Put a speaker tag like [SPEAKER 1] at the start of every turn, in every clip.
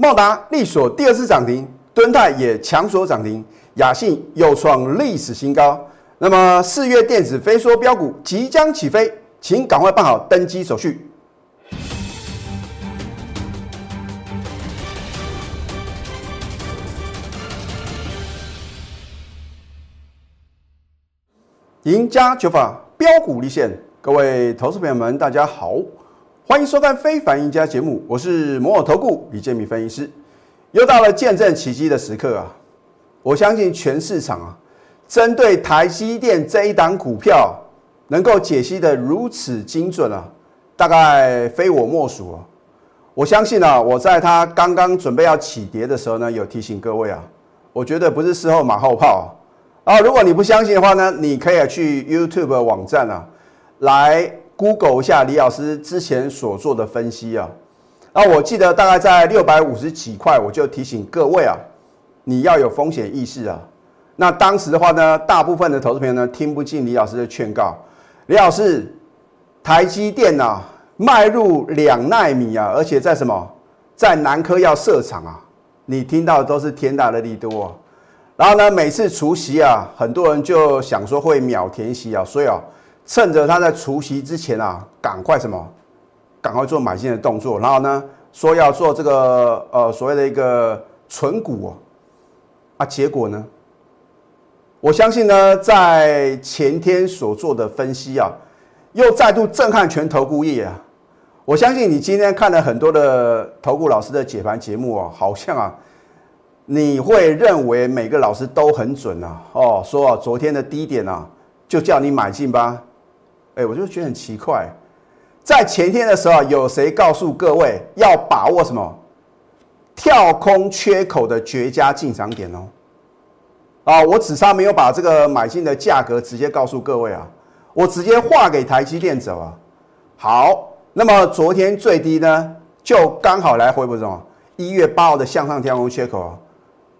[SPEAKER 1] 茂达力所第二次涨停，敦泰也强锁涨停，雅信又创历史新高。那么四月电子飞梭标股即将起飞，请赶快办好登机手续。赢家九法标股立现，各位投资朋友们，大家好，欢迎收看《非凡赢家》节目，我是摩尔投顾李建民分析师。又到了见证奇迹的时刻啊！我相信全市场啊，针对台积电这一档股票能够解析的如此精准啊，大概非我莫属啊！我相信啊，我在它刚刚准备要起跌的时候呢，有提醒各位啊，我觉得不是事后马后炮。啊，如果你不相信的话呢，你可以去 YouTube 网站啊，来 Google 一下李老师之前所做的分析啊。啊，我记得大概在六百五十几块，我就提醒各位啊，你要有风险意识啊。那当时的话呢，大部分的投资朋友呢听不进李老师的劝告。李老师，台积电啊，迈入两纳米啊，而且在什么，在南科要设厂啊，你听到的都是天大的利多。然后呢，每次除夕啊，很多人就想说会秒填息啊，所以啊，趁着他在除夕之前啊，赶快什么，赶快做买进的动作。然后呢，说要做这个呃所谓的一个存股啊，啊，结果呢，我相信呢，在前天所做的分析啊，又再度震撼全投顾业啊。我相信你今天看了很多的投顾老师的解盘节目啊，好像啊。你会认为每个老师都很准啊？哦，说啊昨天的低点啊，就叫你买进吧。哎，我就觉得很奇怪，在前天的时候，有谁告诉各位要把握什么跳空缺口的绝佳进场点哦？啊，我只差没有把这个买进的价格直接告诉各位啊，我直接划给台积电走啊。好，那么昨天最低呢，就刚好来回补什么一月八号的向上跳空缺口啊。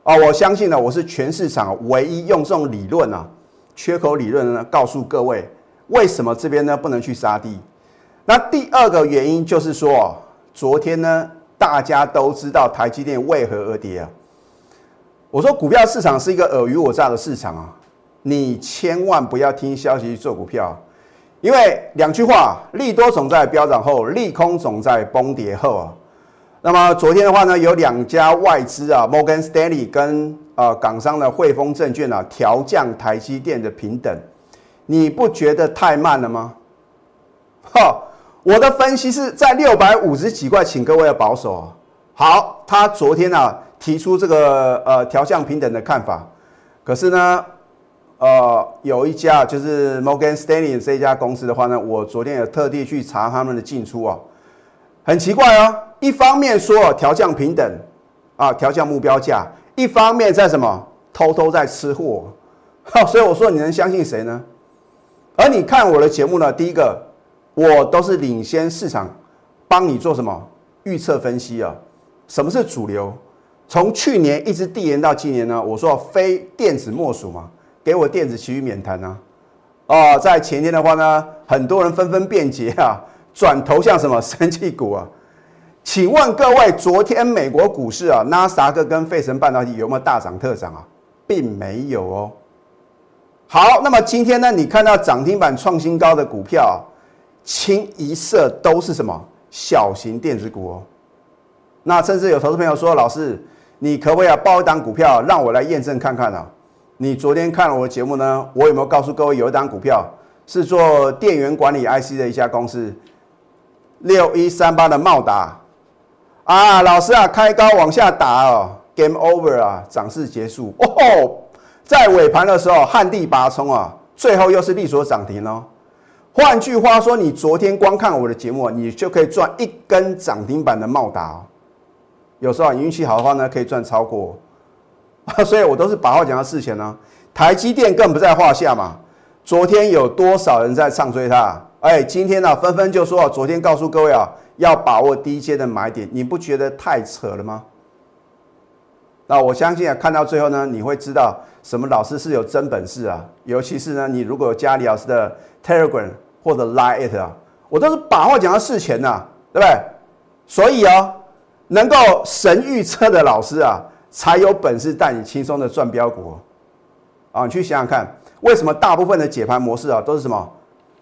[SPEAKER 1] 啊，我相信呢，我是全市场唯一用这种理论啊，缺口理论呢，告诉各位为什么这边呢不能去杀低。那第二个原因就是说，昨天呢大家都知道台积电为何而跌啊。我说股票市场是一个尔虞我诈的市场啊，你千万不要听消息做股票，因为两句话，利多总在飙涨后，利空总在崩跌后啊。那么昨天的话呢，有两家外资啊，Morgan Stanley 跟呃港商的汇丰证券啊，调降台积电的平等，你不觉得太慢了吗？哈，我的分析是在六百五十几块，请各位要保守。好，他昨天啊提出这个呃调降平等的看法，可是呢，呃有一家就是 Morgan Stanley 这一家公司的话呢，我昨天也特地去查他们的进出啊，很奇怪哦。一方面说调降平等，啊，调降目标价；一方面在什么偷偷在吃货，所以我说你能相信谁呢？而你看我的节目呢，第一个我都是领先市场，帮你做什么预测分析啊？什么是主流？从去年一直递延到今年呢？我说非电子莫属嘛，给我电子其余免谈啊！哦，在前天的话呢，很多人纷纷辩解啊，转投向什么 生气股啊？请问各位，昨天美国股市啊，纳斯达克跟费城半导体有没有大涨特涨啊？并没有哦。好，那么今天呢，你看到涨停板创新高的股票，清一色都是什么小型电子股哦。那甚至有投资朋友说，老师，你可不可以啊报一档股票让我来验证看看啊？你昨天看了我的节目呢，我有没有告诉各位有一档股票是做电源管理 IC 的一家公司，六一三八的茂达。啊，老师啊，开高往下打哦，game over 啊，涨势结束哦。在尾盘的时候，旱地拔葱啊，最后又是利索涨停哦。换句话说，你昨天光看我的节目，你就可以赚一根涨停板的茂达。有时候你运气好的话呢，可以赚超过。所以我都是把话讲到事前呢。台积电更不在话下嘛。昨天有多少人在唱追它？哎，今天呢，纷纷就说，昨天告诉各位啊。要把握低阶的买点，你不觉得太扯了吗？那我相信啊，看到最后呢，你会知道什么老师是有真本事啊。尤其是呢，你如果有加李老师的 Telegram 或者 Line it 啊，我都是把话讲到事前呐，对不对？所以啊，能够神预测的老师啊，才有本事带你轻松的赚标股啊！你去想想看，为什么大部分的解盘模式啊，都是什么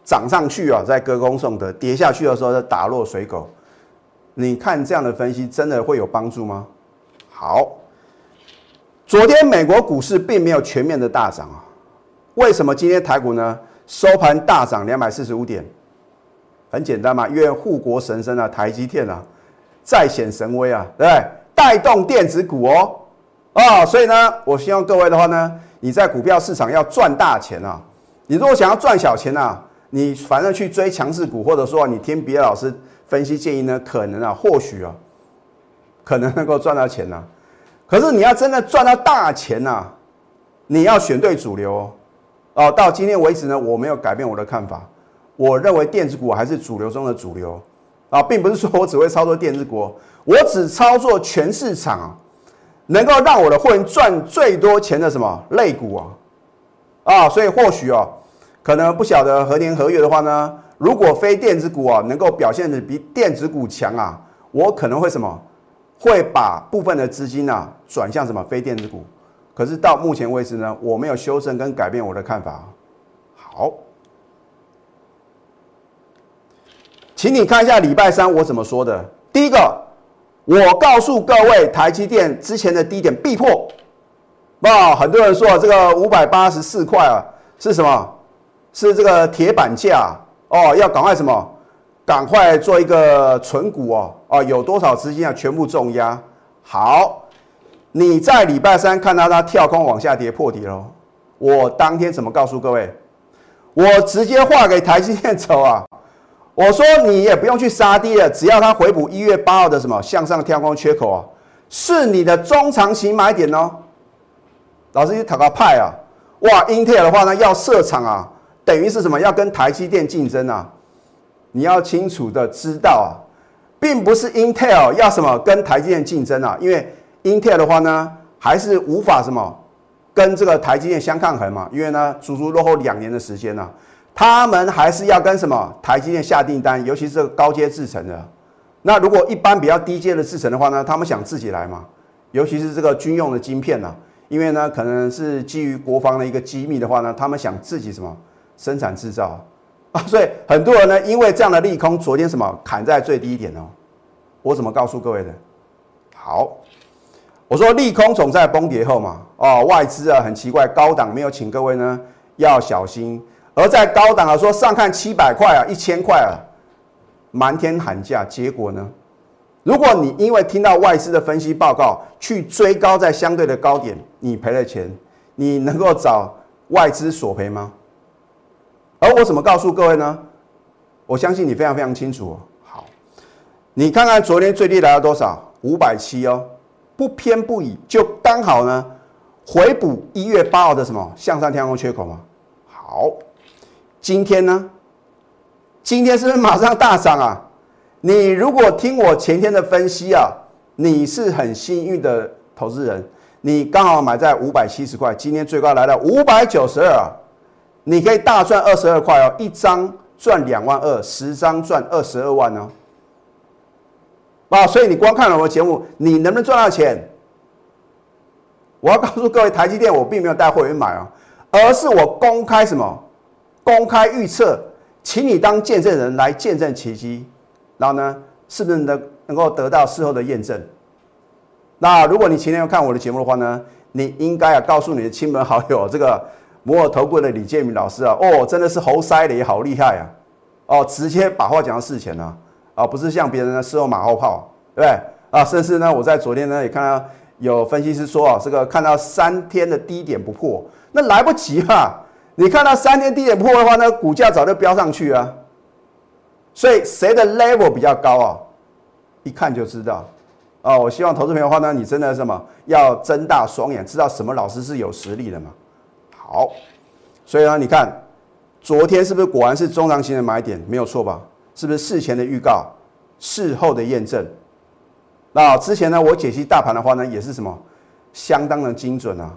[SPEAKER 1] 涨上去啊，在歌功颂德，跌下去的时候再打落水狗？你看这样的分析，真的会有帮助吗？好，昨天美国股市并没有全面的大涨啊，为什么今天台股呢收盘大涨两百四十五点？很简单嘛，因为护国神山啊，台积电啊。再显神威啊，对不对？带动电子股哦，啊，所以呢，我希望各位的话呢，你在股票市场要赚大钱啊。你如果想要赚小钱啊，你反正去追强势股，或者说你听别的老师分析建议呢，可能啊，或许啊，可能能够赚到钱呐。可是你要真的赚到大钱呐，你要选对主流哦。哦，到今天为止呢，我没有改变我的看法，我认为电子股还是主流中的主流。啊，并不是说我只会操作电子股，我只操作全市场能够让我的会员赚最多钱的什么类股啊？啊，所以或许哦，可能不晓得何年何月的话呢，如果非电子股啊能够表现的比电子股强啊，我可能会什么，会把部分的资金啊转向什么非电子股。可是到目前为止呢，我没有修正跟改变我的看法。好。请你看一下礼拜三我怎么说的。第一个，我告诉各位，台积电之前的低点必破。哇，很多人说这个五百八十四块啊，是什么？是这个铁板价哦，要赶快什么？赶快做一个存股哦。哦，有多少资金啊？全部重压。好，你在礼拜三看到它跳空往下跌破底喽。我当天怎么告诉各位？我直接画给台积电走啊。我说你也不用去杀低了，只要它回补一月八号的什么向上跳空缺口啊，是你的中长期买点哦。老师，你讨个派啊！哇，英特尔的话呢要设厂啊，等于是什么？要跟台积电竞争啊！你要清楚的知道啊，并不是 Intel 要什么跟台积电竞争啊，因为 Intel 的话呢还是无法什么跟这个台积电相抗衡嘛，因为呢足足落后两年的时间呢。他们还是要跟什么台积电下订单，尤其是高阶制程的。那如果一般比较低阶的制程的话呢，他们想自己来嘛？尤其是这个军用的晶片呢，因为呢可能是基于国防的一个机密的话呢，他们想自己什么生产制造啊？所以很多人呢因为这样的利空，昨天什么砍在最低点哦。我怎么告诉各位的？好，我说利空总在崩跌后嘛。哦，外资啊很奇怪，高档没有请各位呢要小心。而在高档啊，说上看七百块啊，一千块啊，满天喊价，结果呢？如果你因为听到外资的分析报告去追高在相对的高点，你赔了钱，你能够找外资索赔吗？而我怎么告诉各位呢？我相信你非常非常清楚。好，你看看昨天最低来到多少？五百七哦，不偏不倚，就刚好呢，回补一月八号的什么向上天空缺口吗？好。今天呢？今天是不是马上大涨啊？你如果听我前天的分析啊，你是很幸运的投资人，你刚好买在五百七十块，今天最高来到五百九十二啊，你可以大赚二十二块哦，一张赚两万二，十张赚二十二万哦。啊，所以你光看了我的节目，你能不能赚到钱？我要告诉各位，台积电我并没有带会员买啊，而是我公开什么？公开预测，请你当见证人来见证奇迹，然后呢，是不是能能够得到事后的验证？那如果你前天要看我的节目的话呢，你应该要告诉你的亲朋好友，这个摩尔投顾的李建明老师啊，哦，真的是猴塞雷，好厉害啊！哦，直接把话讲到事前了，啊，不是像别人的事后马后炮，对不对？啊，甚至呢，我在昨天呢也看到有分析师说啊，这个看到三天的低点不破，那来不及了。你看到三天低点破的话呢，股价早就飙上去啊。所以谁的 level 比较高啊？一看就知道。哦，我希望投资朋友的话呢，你真的什么要睁大双眼，知道什么老师是有实力的嘛？好，所以呢，你看昨天是不是果然是中长型的买点，没有错吧？是不是事前的预告，事后的验证？那之前呢，我解析大盘的话呢，也是什么相当的精准啊。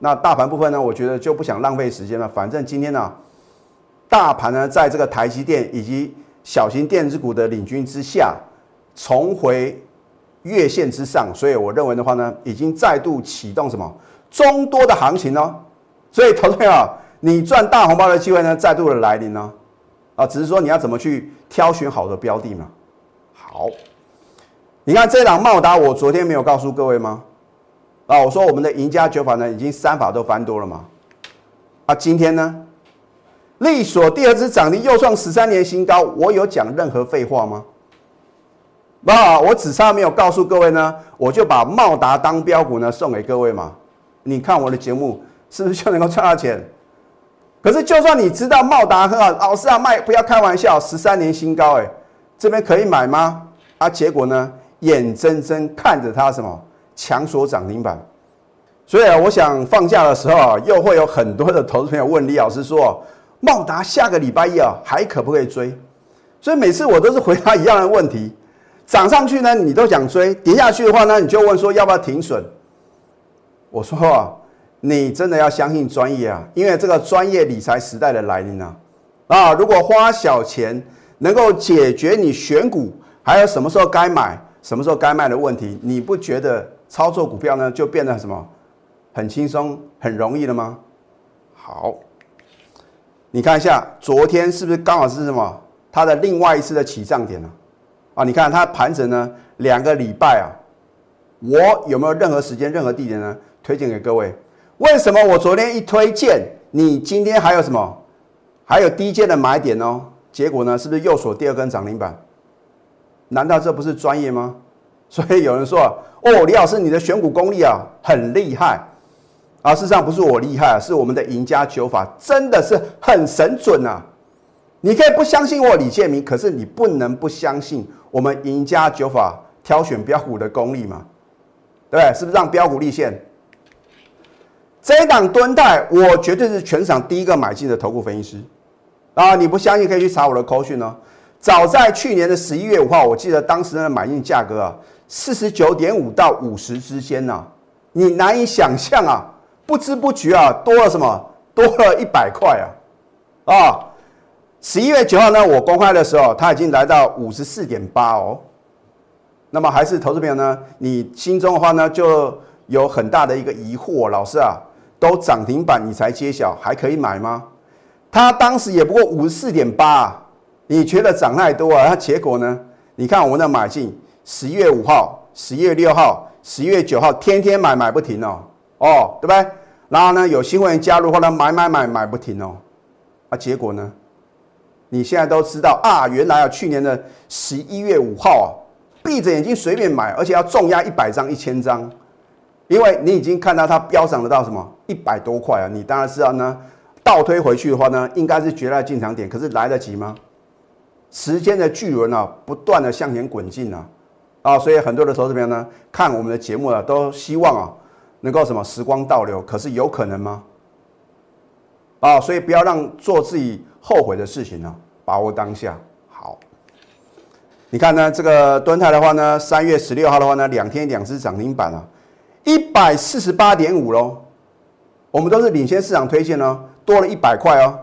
[SPEAKER 1] 那大盘部分呢？我觉得就不想浪费时间了。反正今天呢，大盘呢在这个台积电以及小型电子股的领军之下，重回月线之上，所以我认为的话呢，已经再度启动什么中多的行情哦。所以投资朋友，你赚大红包的机会呢，再度的来临呢。啊，只是说你要怎么去挑选好的标的嘛。好，你看这档茂达，我昨天没有告诉各位吗？啊，我说我们的赢家九法呢，已经三法都翻多了嘛。啊，今天呢，利索第二次涨停又创十三年新高，我有讲任何废话吗？啊，我只差没有告诉各位呢，我就把茂达当标股呢送给各位嘛。你看我的节目是不是就能够赚到钱？可是，就算你知道茂达很好，老师啊卖不要开玩笑，十三年新高，哎，这边可以买吗？啊，结果呢，眼睁睁看着它什么强锁涨停板，所以啊，我想放假的时候啊，又会有很多的投资朋友问李老师说，茂达下个礼拜一啊还可不可以追？所以每次我都是回答一样的问题，涨上去呢你都想追，跌下去的话呢你就问说要不要停损？我说啊。你真的要相信专业啊，因为这个专业理财时代的来临啊，啊，如果花小钱能够解决你选股还有什么时候该买、什么时候该卖的问题，你不觉得操作股票呢就变得什么很轻松、很容易了吗？好，你看一下昨天是不是刚好是什么它的另外一次的起涨点呢？啊，你看它盘整呢两个礼拜啊，我有没有任何时间、任何地点呢推荐给各位？为什么我昨天一推荐你，今天还有什么？还有低阶的买点哦。结果呢，是不是又锁第二根涨停板？难道这不是专业吗？所以有人说哦，李老师你的选股功力啊很厉害啊。事实上不是我厉害，是我们的赢家九法真的是很神准啊。你可以不相信我李建明，可是你不能不相信我们赢家九法挑选标股的功力嘛？对？是不是让标股立现？这一档蹲泰，我绝对是全场第一个买进的头部分析师啊！你不相信可以去查我的口讯哦。早在去年的十一月五号，我记得当时的买进价格啊，四十九点五到五十之间呢，你难以想象啊！不知不觉啊，多了什么？多了一百块啊！啊，十一月九号呢，我公开的时候，它已经来到五十四点八哦。那么还是投资朋友呢？你心中的话呢，就有很大的一个疑惑，老师啊。都涨停板你才揭晓，还可以买吗？它当时也不过五十四点八，你觉得涨太多啊？它结果呢？你看我们的买进，十一月五号、十一月六号、十一月九号，天天买买不停哦，哦，对不对？然后呢，有新会员加入后呢，买买买买不停哦，啊，结果呢？你现在都知道啊，原来啊，去年的十一月五号啊，闭着眼睛随便买，而且要重压一百张、一千张。因为你已经看到它飙涨了到什么一百多块啊，你当然是要呢倒推回去的话呢，应该是绝大进场点，可是来得及吗？时间的巨轮啊，不断的向前滚进啊，啊，所以很多的投资朋友呢，看我们的节目啊，都希望啊，能够什么时光倒流，可是有可能吗？啊，所以不要让做自己后悔的事情呢，把握当下。好，你看呢，这个敦泰的话呢，三月十六号的话呢，两天两只涨停板啊。一百四十八点五喽，我们都是领先市场推荐哦，多了一百块哦。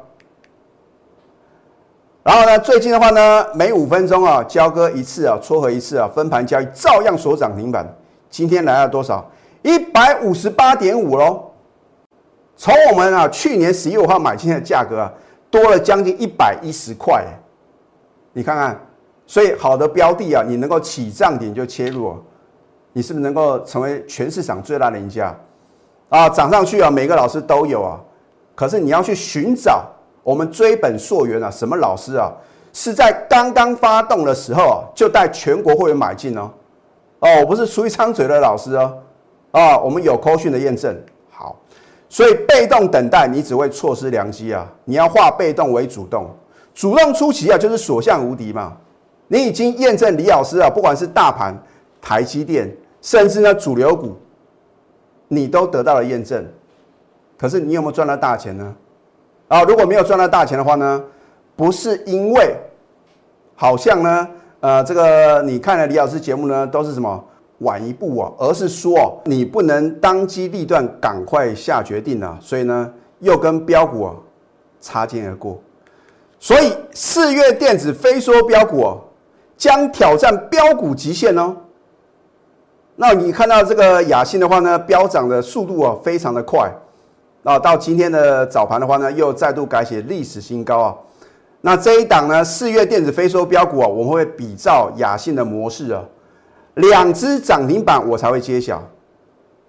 [SPEAKER 1] 然后呢，最近的话呢，每五分钟啊交割一次啊，撮合一次啊，分盘交易照样所涨停板。今天来了多少？一百五十八点五喽。从我们啊去年十一五号买进的价格啊，多了将近一百一十块。你看看，所以好的标的啊，你能够起涨点就切入。你是不是能够成为全市场最大的赢家啊？涨上去啊，每个老师都有啊。可是你要去寻找我们追本溯源啊，什么老师啊？是在刚刚发动的时候就带全国会员买进哦。哦，我不是出一张嘴的老师哦。啊，我们有扣讯的验证。好，所以被动等待你只会错失良机啊。你要化被动为主动，主动出击啊，就是所向无敌嘛。你已经验证李老师啊，不管是大盘、台积电。甚至呢，主流股，你都得到了验证，可是你有没有赚到大钱呢？啊，如果没有赚到大钱的话呢，不是因为好像呢，呃，这个你看了李老师节目呢，都是什么晚一步啊，而是说哦你不能当机立断，赶快下决定啊，所以呢，又跟标股啊擦肩而过，所以四月电子非说标股将挑战标股极限哦。那你看到这个雅信的话呢，飙涨的速度啊非常的快，啊，到今天的早盘的话呢，又再度改写历史新高啊。那这一档呢，四月电子非收标股啊，我们会比照雅信的模式啊，两只涨停板我才会揭晓。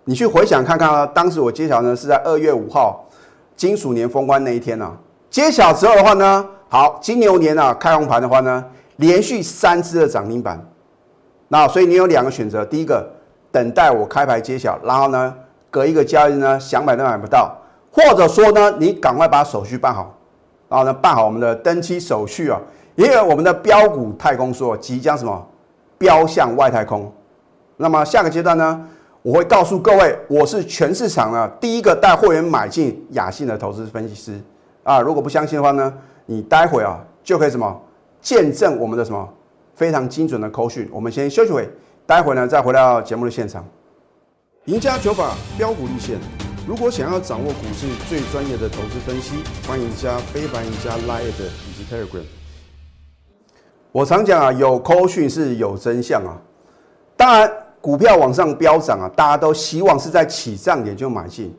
[SPEAKER 1] 你去回想看看啊，当时我揭晓呢是在二月五号金属年封关那一天呢，揭晓之后的话呢，好，金牛年啊开红盘的话呢，连续三只的涨停板。那所以你有两个选择，第一个等待我开牌揭晓，然后呢隔一个交易日呢想买都买不到，或者说呢你赶快把手续办好，然后呢办好我们的登记手续啊，因为我们的标股太空说即将什么标向外太空，那么下个阶段呢我会告诉各位，我是全市场呢第一个带会员买进雅信的投资分析师啊，如果不相信的话呢，你待会啊就可以什么见证我们的什么。非常精准的扣讯，我们先休息会，待会呢再回到节目的现场。赢家九法标股立线，如果想要掌握股市最专业的投资分析，欢迎加非凡、赢家 Line 以及 Telegram。我常讲啊，有扣讯是有真相啊。当然，股票往上飙涨啊，大家都希望是在起涨点就买进。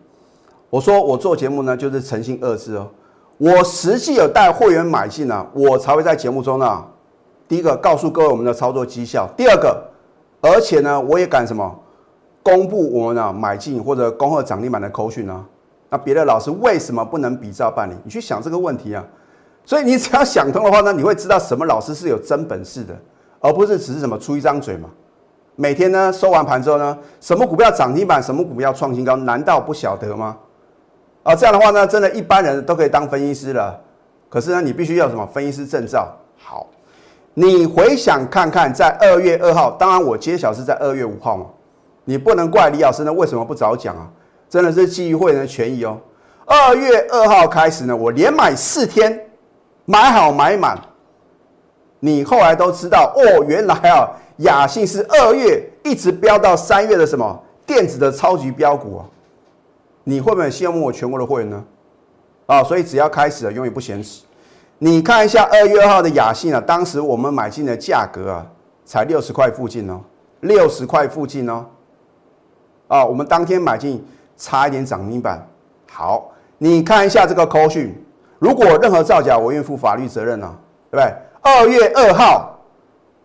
[SPEAKER 1] 我说我做节目呢，就是诚信二字哦。我实际有带会员买进啊，我才会在节目中呢。第一个告诉各位我们的操作绩效，第二个，而且呢，我也敢什么公布我们呢买进或者恭贺涨停板的口讯呢？那别的老师为什么不能比照办理？你去想这个问题啊！所以你只要想通的话呢，你会知道什么老师是有真本事的，而不是只是什么出一张嘴嘛。每天呢收完盘之后呢，什么股票涨停板，什么股票创新高，难道不晓得吗？啊，这样的话呢，真的一般人都可以当分析师了。可是呢，你必须要什么分析师证照？好。你回想看看，在二月二号，当然我揭晓是在二月五号嘛，你不能怪李老师呢，为什么不早讲啊？真的是基于会员的权益哦。二月二号开始呢，我连买四天，买好买满。你后来都知道哦，原来啊，雅信是二月一直飙到三月的什么电子的超级标股啊？你会不会羡慕我全国的会员呢？啊，所以只要开始了，永远不嫌迟。你看一下二月二号的雅信啊，当时我们买进的价格啊，才六十块附近哦，六十块附近哦，啊，我们当天买进差一点涨停板。好，你看一下这个扣讯，如果任何造假，我愿负法律责任啊，对不对？二月二号，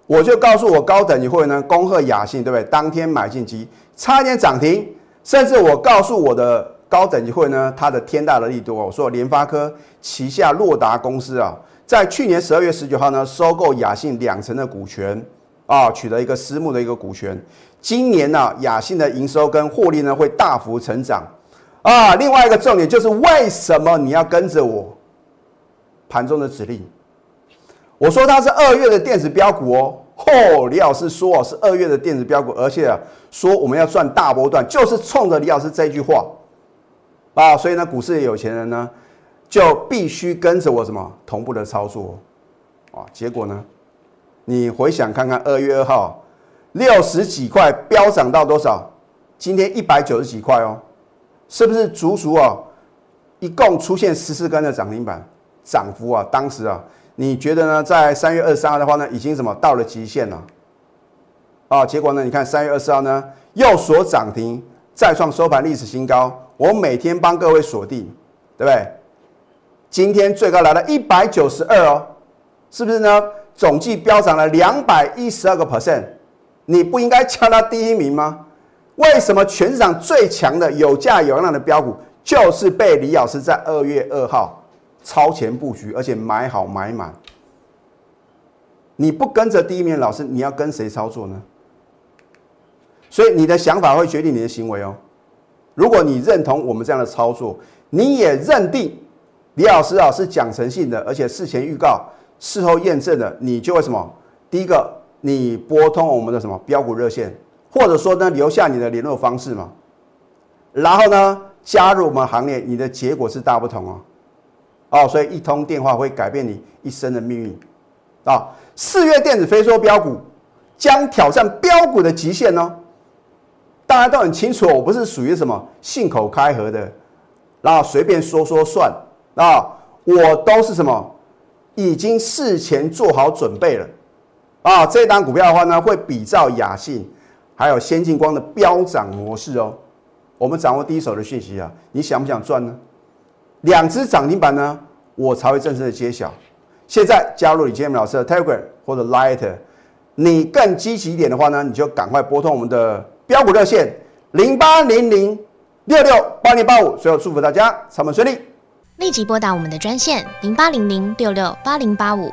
[SPEAKER 1] 我就告诉我高等级会员呢，恭贺雅信，对不对？当天买进机差一点涨停，甚至我告诉我的。高等级会呢，它的天大的利多，我说联发科旗下洛达公司啊，在去年十二月十九号呢，收购雅信两成的股权啊，取得一个私募的一个股权。今年呢，雅信的营收跟获利呢会大幅成长啊。另外一个重点就是为什么你要跟着我盘中的指令？我说它是二月的电子标股哦，嚯，李老师说哦是二月的电子标股，而且啊说我们要赚大波段，就是冲着李老师这句话。啊，所以呢，股市的有钱人呢，就必须跟着我什么同步的操作，啊，结果呢，你回想看看，二月二号六十几块飙涨到多少？今天一百九十几块哦，是不是足足啊？一共出现十四根的涨停板，涨幅啊，当时啊，你觉得呢？在三月二十三号的话呢，已经什么到了极限了？啊，结果呢，你看三月二十号呢，又锁涨停，再创收盘历史新高。我每天帮各位锁定，对不对？今天最高来了一百九十二哦，是不是呢？总计飙涨了两百一十二个 percent，你不应该敲它第一名吗？为什么全市场最强的有价有量的标股，就是被李老师在二月二号超前布局，而且买好买满？你不跟着第一名老师，你要跟谁操作呢？所以你的想法会决定你的行为哦。如果你认同我们这样的操作，你也认定李老师啊是讲诚信的，而且事前预告、事后验证的，你就会什么？第一个，你拨通我们的什么标股热线，或者说呢留下你的联络方式嘛，然后呢加入我们行列，你的结果是大不同哦。哦，所以一通电话会改变你一生的命运啊！四月电子飞说标股将挑战标股的极限哦。大家都很清楚，我不是属于什么信口开河的，然后随便说说算啊，我都是什么已经事前做好准备了啊。这单股票的话呢，会比照雅信，还有先进光的飙涨模式哦。我们掌握第一手的讯息啊，你想不想赚呢？两只涨停板呢，我才会正式的揭晓。现在加入李建明老师的 Telegram 或者 Light，你更积极一点的话呢，你就赶快拨通我们的标股热线零八零零六六八零八五。最后祝福大家上班顺利，
[SPEAKER 2] 立即拨打我们的专线零八零零六六八零八五。